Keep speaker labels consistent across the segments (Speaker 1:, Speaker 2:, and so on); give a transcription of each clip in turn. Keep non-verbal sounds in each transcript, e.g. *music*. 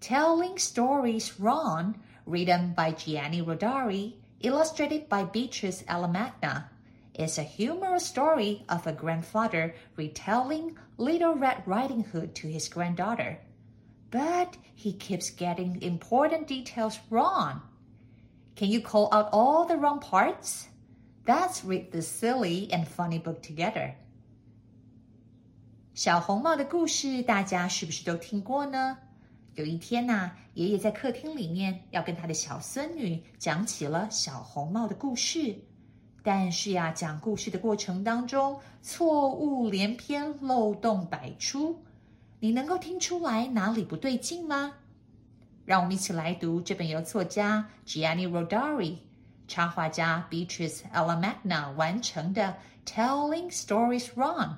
Speaker 1: Telling Stories Wrong, written by Gianni Rodari, illustrated by Beatrice Alemagna, is a humorous story of a grandfather retelling Little Red Riding Hood to his granddaughter. But he keeps getting important details wrong. Can you call out all the wrong parts? Let's read this silly and funny book together. 小红帽的故事大家是不是都听过呢？有一天呐，爷爷在客厅里面要跟他的小孙女讲起了小红帽的故事，但是呀，讲故事的过程当中错误连篇，漏洞百出，你能够听出来哪里不对劲吗？让我们一起来读这本由作家 Gianni Rodari、插画家 Beatrice Alamagna 完成的《Telling Stories Wrong》，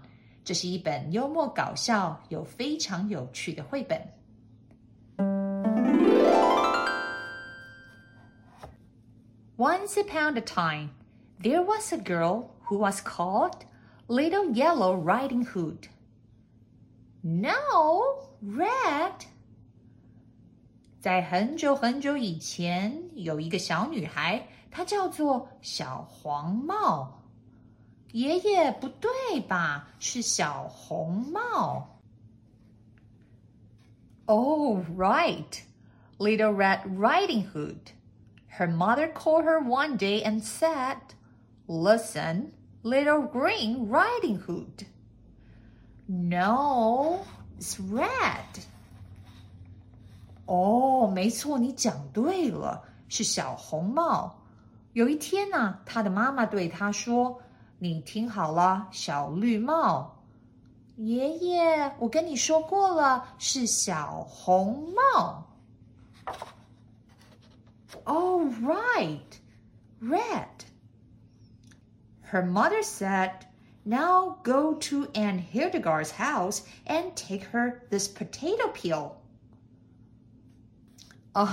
Speaker 1: 这是一本幽默搞笑又非常有趣的绘本。Once upon a time, there was a girl who was called Little Yellow Riding Hood. No, red. 在很久很久以前，有一个小女孩，她叫做小黄帽。爷爷，不对吧？是小红帽。Oh, right, Little Red Riding Hood. Her mother called her one day and said, Listen, little green riding hood. No, it's red. 哦，没错，你讲对了，是小红帽。有一天呢、啊，他的妈妈对他说：“你听好了，小绿帽。”爷爷，我跟你说过了，是小红帽。 Oh, right, red. Her mother said, Now go to Aunt Hildegard's house and take her this potato peel. 哦，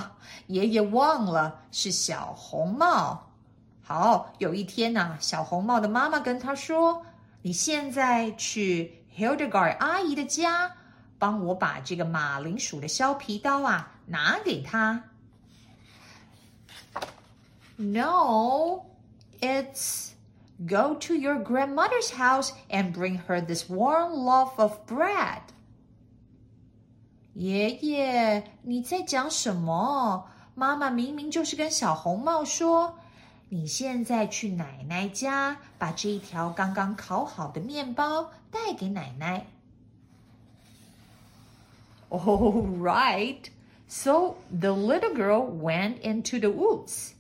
Speaker 1: 爷爷忘了是小红帽。好，有一天呐、啊，小红帽的妈妈跟他说：“你现在去 Hildegard 阿姨的家，帮我把这个马铃薯的削皮刀啊拿给她。” ” No, it's go to your grandmother's house and bring her this warm loaf of bread. 爷爷，你在讲什么？妈妈明明就是跟小红帽说，你现在去奶奶家，把这一条刚刚烤好的面包带给奶奶。Oh, right. So the little girl went into the woods.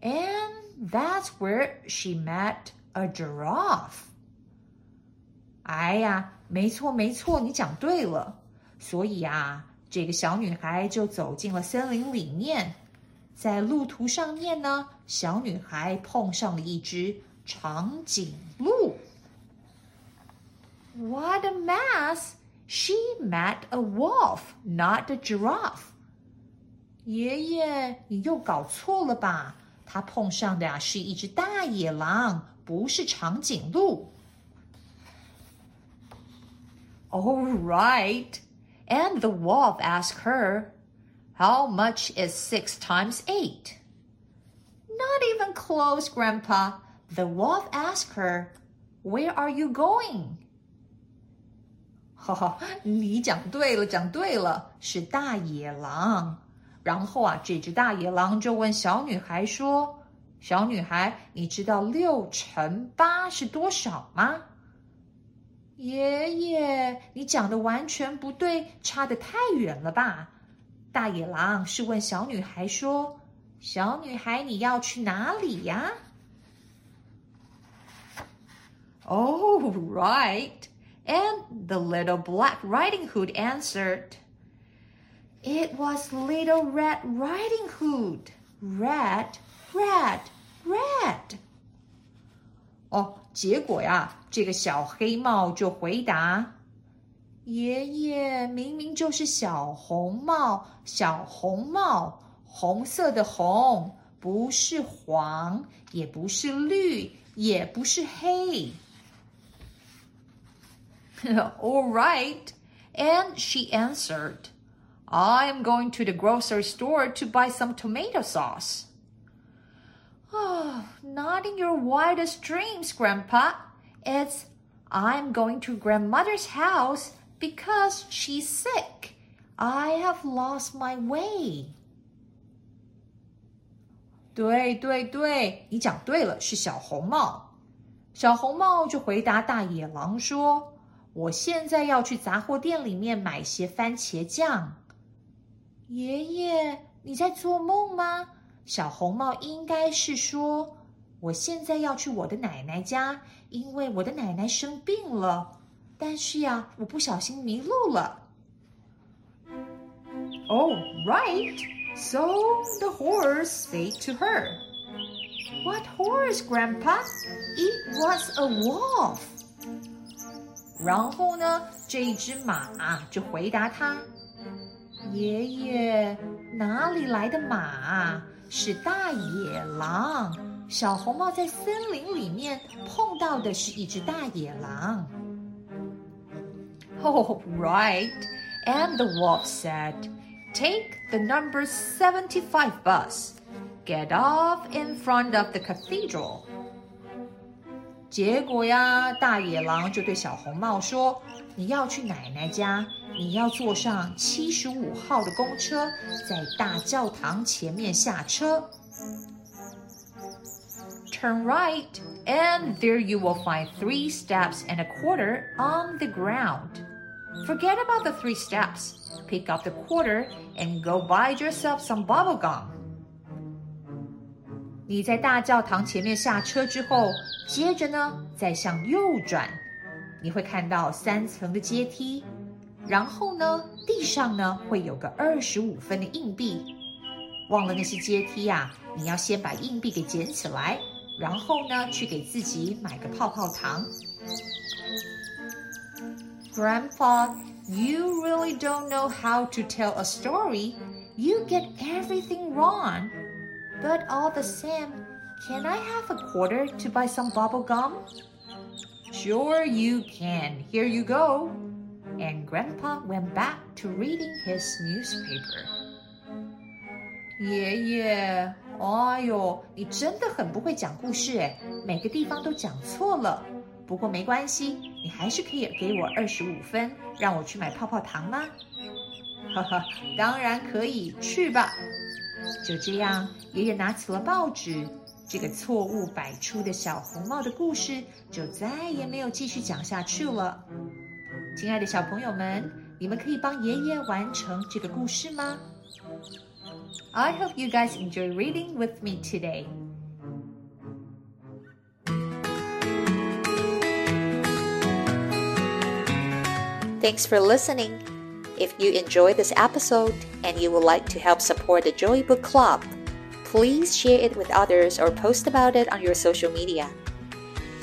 Speaker 1: And that's where she met a giraffe. 哎呀，没错没错，你讲对了。所以啊，这个小女孩就走进了森林里面。在路途上面呢，小女孩碰上了一只长颈鹿。What a mess! She met a wolf, not a giraffe. 爷爷，你又搞错了吧？ 他碰上的呀、啊、是一只大野狼，不是长颈鹿。All right. And the wolf asked her, How much is six times eight? Not even close, Grandpa. The wolf asked her, Where are you going? *laughs* 哈哈，你讲对了，讲对了，是大野狼。 然后啊，这只大野狼就问小女孩说：“小女孩，你知道六乘八是多少吗？”爷爷，你讲的完全不对，差的太远了吧？大野狼是问小女孩说：“小女孩，你要去哪里呀？”Oh, right. And the little black riding hood answered. It was Little Red Riding Hood. Red, red, red. 哦，结果呀，这个小黑帽就回答：“爷爷，明明就是小红帽，小红帽，红色的红，不是黄，也不是绿，也不是黑。” *laughs* All right. And she answered, I'm going to the grocery store to buy some tomato sauce. Oh, not in your wildest dreams, Grandpa. It's I'm going to grandmother's house because she's sick. I have lost my way. 对对对，你讲对了，是小红帽。小红帽就回答大野狼说：“我现在要去杂货店里面买些番茄酱。” 爷爷，你在做梦吗？小红帽应该是说：“我现在要去我的奶奶家，因为我的奶奶生病了。但是呀，我不小心迷路了。” Oh, right. So the horse said to her, What horse, Grandpa? It was a wolf. 然后呢，这一只马就回答他：“爷爷，哪里来的马？是大野狼。小红帽在森林里面碰到的是一只大野狼。” Oh, right. And the wolf said, Take the number 75 bus. Get off in front of the cathedral. 结果呀，大野狼就对小红帽说：“你要去奶奶家，你要坐上七十五号的公车，在大教堂前面下车。Turn right, and there you will find three steps and a quarter on the ground. Forget about the three steps. Pick up the quarter and go buy yourself some bubble gum. 你在大教堂前面下车之后，接着呢，再向右转，你会看到三层的阶梯，然后呢，地上呢会有个二十五分的硬币。忘了那些阶梯呀，你要先把硬币给捡起来，然后呢，去给自己买个泡泡糖。Grandpa, you really don't know how to tell a story. You get everything wrong. But all the same, can I have a quarter to buy some bubble gum? Sure, you can. Here you go. And Grandpa went back to reading his newspaper. 爷爷，哎呦，你真的很不会讲故事诶，每个地方都讲错了。不过没关系，你还是可以给我二十五分，让我去买泡泡糖吗？ 哈哈，当然可以，去吧。就这样，爷爷拿起了报纸，这个错误百出的小红帽的故事就再也没有继续讲下去了。亲爱的小朋友们，你们可以帮爷爷完成这个故事吗？I hope you guys enjoy reading with me today. Thanks for listening. If you enjoyed this episode and you would like to help support the Joy Book Club, please share it with others or post about it on your social media.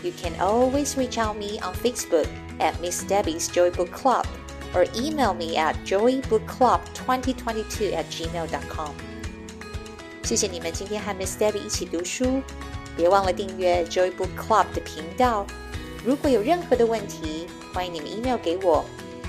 Speaker 1: You can always reach out me on Facebook at Miss Debbie's Joy Book Club or email me at joybookclub2022 at gmail.com. 谢谢你们今天和 Miss Debbie 一起读书，别忘了订阅 Joy Book Club 的频道。如果有任何的问题，欢迎你们 email 给我。